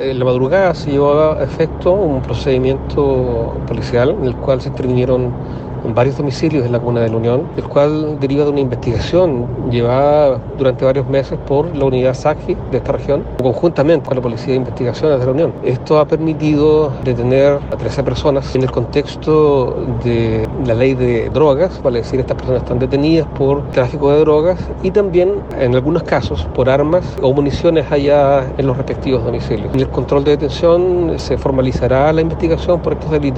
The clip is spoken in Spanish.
En la madrugada se llevó a efecto un procedimiento policial en el cual se intervinieron en varios domicilios de la Comuna de la Unión, el cual deriva de una investigación llevada durante varios meses por la unidad SACI de esta región, conjuntamente con la Policía de Investigaciones de la Unión. Esto ha permitido detener a 13 personas en el contexto de la ley de drogas, vale decir, estas personas están detenidas por tráfico de drogas y también, en algunos casos, por armas o municiones allá en los respectivos domicilios. En el control de detención se formalizará la investigación por estos delitos